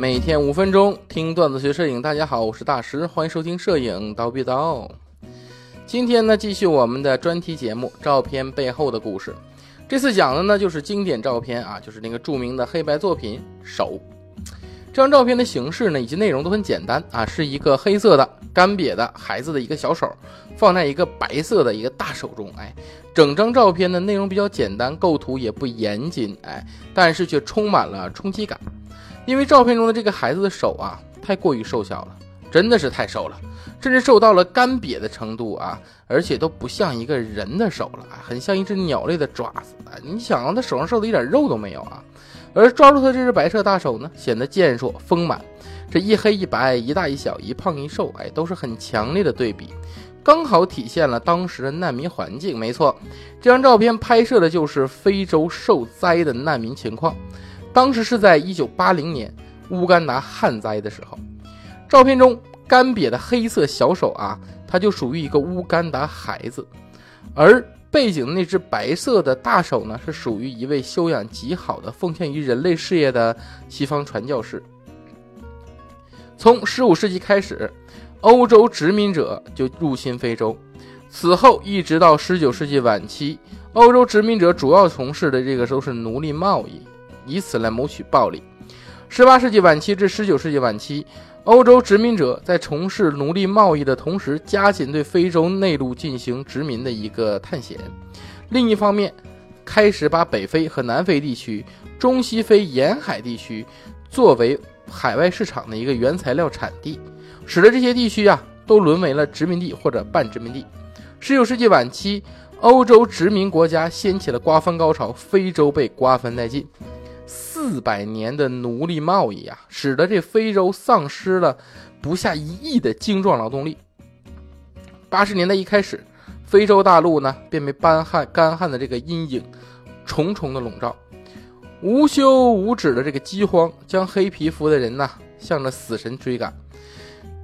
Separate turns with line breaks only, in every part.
每天五分钟听段子学摄影，大家好，我是大师，欢迎收听摄影刀逼刀。今天呢，继续我们的专题节目《照片背后的故事》。这次讲的呢，就是经典照片啊，就是那个著名的黑白作品《手》。这张照片的形式呢，以及内容都很简单啊，是一个黑色的干瘪的孩子的一个小手，放在一个白色的一个大手中。哎，整张照片的内容比较简单，构图也不严谨，哎，但是却充满了冲击感。因为照片中的这个孩子的手啊，太过于瘦小了，真的是太瘦了，甚至瘦到了干瘪的程度啊，而且都不像一个人的手了，很像一只鸟类的爪子啊！你想啊，他手上瘦的一点肉都没有啊，而抓住他这只白色大手呢，显得健硕丰满，这一黑一白，一大一小，一胖一瘦，哎，都是很强烈的对比，刚好体现了当时的难民环境。没错，这张照片拍摄的就是非洲受灾的难民情况。当时是在一九八零年乌干达旱灾的时候，照片中干瘪的黑色小手啊，它就属于一个乌干达孩子，而背景那只白色的大手呢，是属于一位修养极好的、奉献于人类事业的西方传教士。从十五世纪开始，欧洲殖民者就入侵非洲，此后一直到十九世纪晚期，欧洲殖民者主要从事的这个都是奴隶贸易。以此来谋取暴利。十八世纪晚期至十九世纪晚期，欧洲殖民者在从事奴隶贸易的同时，加紧对非洲内陆进行殖民的一个探险。另一方面，开始把北非和南非地区、中西非沿海地区作为海外市场的一个原材料产地，使得这些地区啊都沦为了殖民地或者半殖民地。十九世纪晚期，欧洲殖民国家掀起了瓜分高潮，非洲被瓜分殆尽。四百年的奴隶贸易啊，使得这非洲丧失了不下一亿的精壮劳动力。八十年代一开始，非洲大陆呢便被干旱、干旱的这个阴影重重的笼罩，无休无止的这个饥荒将黑皮肤的人呢向着死神追赶。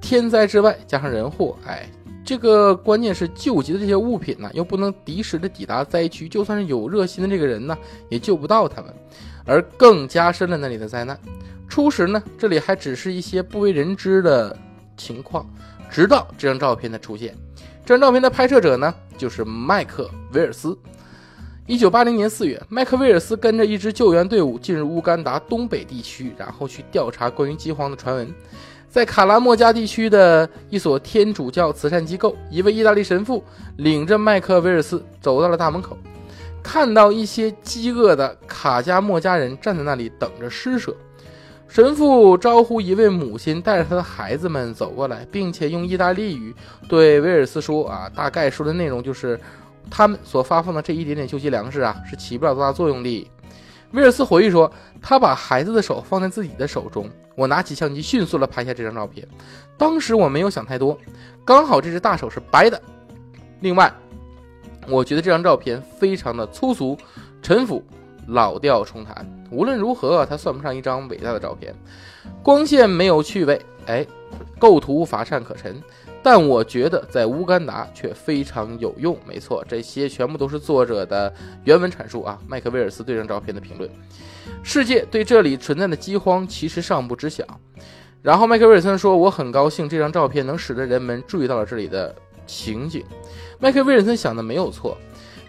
天灾之外加上人祸，哎，这个关键是救急的这些物品呢又不能及时的抵达灾区，就算是有热心的这个人呢也救不到他们。而更加深了那里的灾难。初时呢，这里还只是一些不为人知的情况，直到这张照片的出现。这张照片的拍摄者呢，就是麦克威尔斯。一九八零年四月，麦克威尔斯跟着一支救援队伍进入乌干达东北地区，然后去调查关于饥荒的传闻。在卡拉莫加地区的一所天主教慈善机构，一位意大利神父领着麦克威尔斯走到了大门口。看到一些饥饿的卡加莫家人站在那里等着施舍，神父招呼一位母亲带着他的孩子们走过来，并且用意大利语对威尔斯说：“啊，大概说的内容就是，他们所发放的这一点点救济粮食啊，是起不了多大作用的。”威尔斯回忆说：“他把孩子的手放在自己的手中，我拿起相机迅速地拍下这张照片。当时我没有想太多，刚好这只大手是白的。另外。”我觉得这张照片非常的粗俗、陈腐、老调重弹。无论如何，它算不上一张伟大的照片。光线没有趣味，哎，构图乏善可陈。但我觉得在乌干达却非常有用。没错，这些全部都是作者的原文阐述啊。麦克威尔斯对这张照片的评论：世界对这里存在的饥荒其实尚不知晓。然后麦克威尔森说：“我很高兴这张照片能使得人们注意到了这里的情景。”麦克·威尔森想的没有错，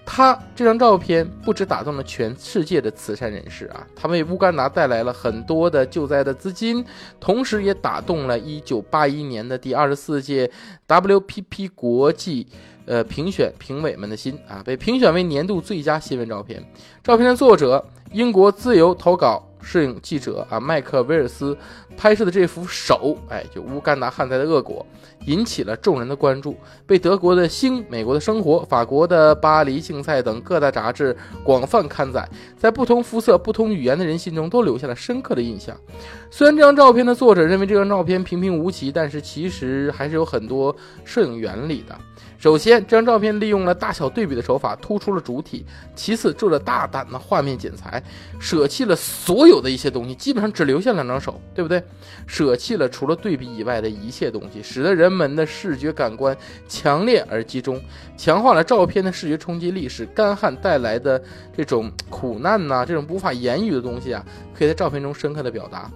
他这张照片不止打动了全世界的慈善人士啊，他为乌干达带来了很多的救灾的资金，同时也打动了一九八一年的第二十四届 WPP 国际呃评选评委们的心啊，被评选为年度最佳新闻照片。照片的作者，英国自由投稿。摄影记者啊，麦克威尔斯拍摄的这幅手，哎，就乌干达旱灾的恶果，引起了众人的关注，被德国的《星》、美国的《生活》、法国的《巴黎竞赛》等各大杂志广泛刊载，在不同肤色、不同语言的人心中都留下了深刻的印象。虽然这张照片的作者认为这张照片平平无奇，但是其实还是有很多摄影原理的。首先，这张照片利用了大小对比的手法，突出了主体；其次，做了大胆的画面剪裁，舍弃了所有的一些东西，基本上只留下两张手，对不对？舍弃了除了对比以外的一切东西，使得人们的视觉感官强烈而集中，强化了照片的视觉冲击力，使干旱带来的这种苦难呐，这种无法言语的东西啊，可以在照片中深刻的表达。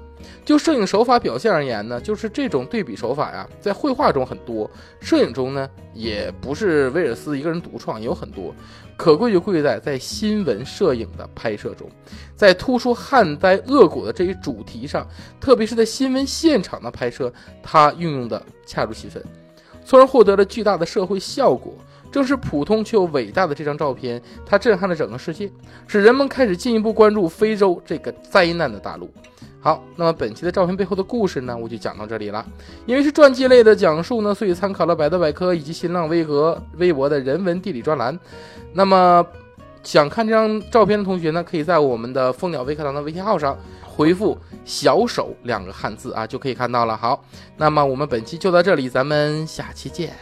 就摄影手法表现而言呢，就是这种对比手法呀，在绘画中很多，摄影中呢也不是威尔斯一个人独创，也有很多。可贵就贵在在新闻摄影的拍摄中，在突出旱灾恶果的这一主题上，特别是在新闻现场的拍摄，它运用的恰如其分，从而获得了巨大的社会效果。正是普通却又伟大的这张照片，它震撼了整个世界，使人们开始进一步关注非洲这个灾难的大陆。好，那么本期的照片背后的故事呢，我就讲到这里了。因为是传记类的讲述呢，所以参考了百度百科以及新浪微博、微博的人文地理专栏。那么想看这张照片的同学呢，可以在我们的蜂鸟微课堂的微信号上回复“小手”两个汉字啊，就可以看到了。好，那么我们本期就到这里，咱们下期见。